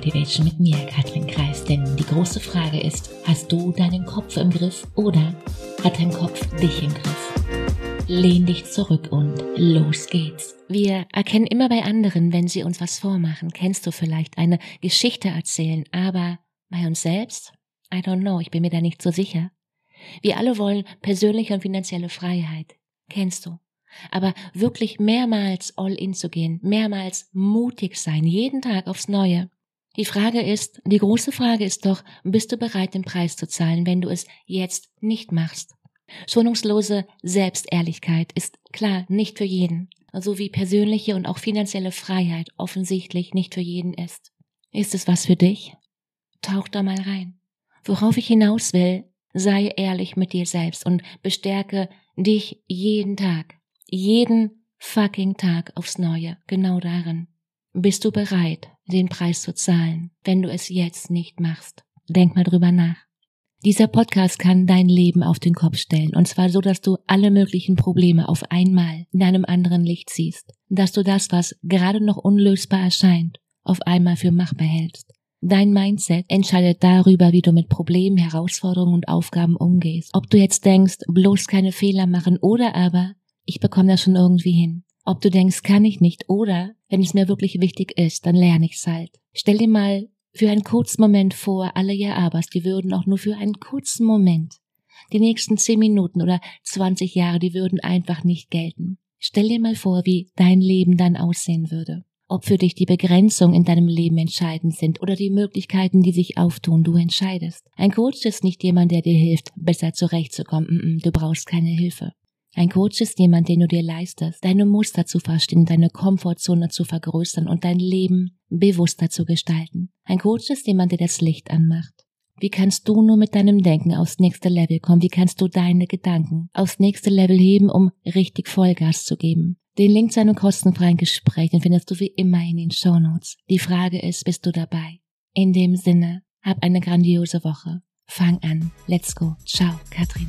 Motivation mit mir, Katrin Kreis. Denn die große Frage ist, hast du deinen Kopf im Griff oder hat dein Kopf dich im Griff? Lehn dich zurück und los geht's. Wir erkennen immer bei anderen, wenn sie uns was vormachen. Kennst du vielleicht eine Geschichte erzählen, aber bei uns selbst? I don't know, ich bin mir da nicht so sicher. Wir alle wollen persönliche und finanzielle Freiheit. Kennst du? Aber wirklich mehrmals all in zu gehen, mehrmals mutig sein, jeden Tag aufs Neue. Die Frage ist, die große Frage ist doch, bist du bereit, den Preis zu zahlen, wenn du es jetzt nicht machst? Schonungslose Selbstehrlichkeit ist klar nicht für jeden, so wie persönliche und auch finanzielle Freiheit offensichtlich nicht für jeden ist. Ist es was für dich? Tauch da mal rein. Worauf ich hinaus will, sei ehrlich mit dir selbst und bestärke dich jeden Tag jeden fucking Tag aufs Neue, genau darin. Bist du bereit, den Preis zu zahlen, wenn du es jetzt nicht machst? Denk mal drüber nach. Dieser Podcast kann dein Leben auf den Kopf stellen, und zwar so, dass du alle möglichen Probleme auf einmal in einem anderen Licht siehst, dass du das, was gerade noch unlösbar erscheint, auf einmal für machbar hältst. Dein Mindset entscheidet darüber, wie du mit Problemen, Herausforderungen und Aufgaben umgehst. Ob du jetzt denkst, bloß keine Fehler machen oder aber ich bekomme das schon irgendwie hin. Ob du denkst, kann ich nicht oder, wenn es mir wirklich wichtig ist, dann lerne ich's halt. Stell dir mal für einen kurzen Moment vor, alle ja abers, die würden auch nur für einen kurzen Moment. Die nächsten zehn Minuten oder zwanzig Jahre, die würden einfach nicht gelten. Stell dir mal vor, wie dein Leben dann aussehen würde. Ob für dich die Begrenzung in deinem Leben entscheidend sind oder die Möglichkeiten, die sich auftun, du entscheidest. Ein Coach ist nicht jemand, der dir hilft, besser zurechtzukommen. Du brauchst keine Hilfe. Ein Coach ist jemand, den du dir leistest, deine Muster zu verstehen, deine Komfortzone zu vergrößern und dein Leben bewusster zu gestalten. Ein Coach ist jemand, der das Licht anmacht. Wie kannst du nur mit deinem Denken aufs nächste Level kommen? Wie kannst du deine Gedanken aufs nächste Level heben, um richtig Vollgas zu geben? Den Link zu einem kostenfreien Gespräch, findest du wie immer in den Show Notes. Die Frage ist, bist du dabei? In dem Sinne, hab eine grandiose Woche. Fang an. Let's go. Ciao, Katrin.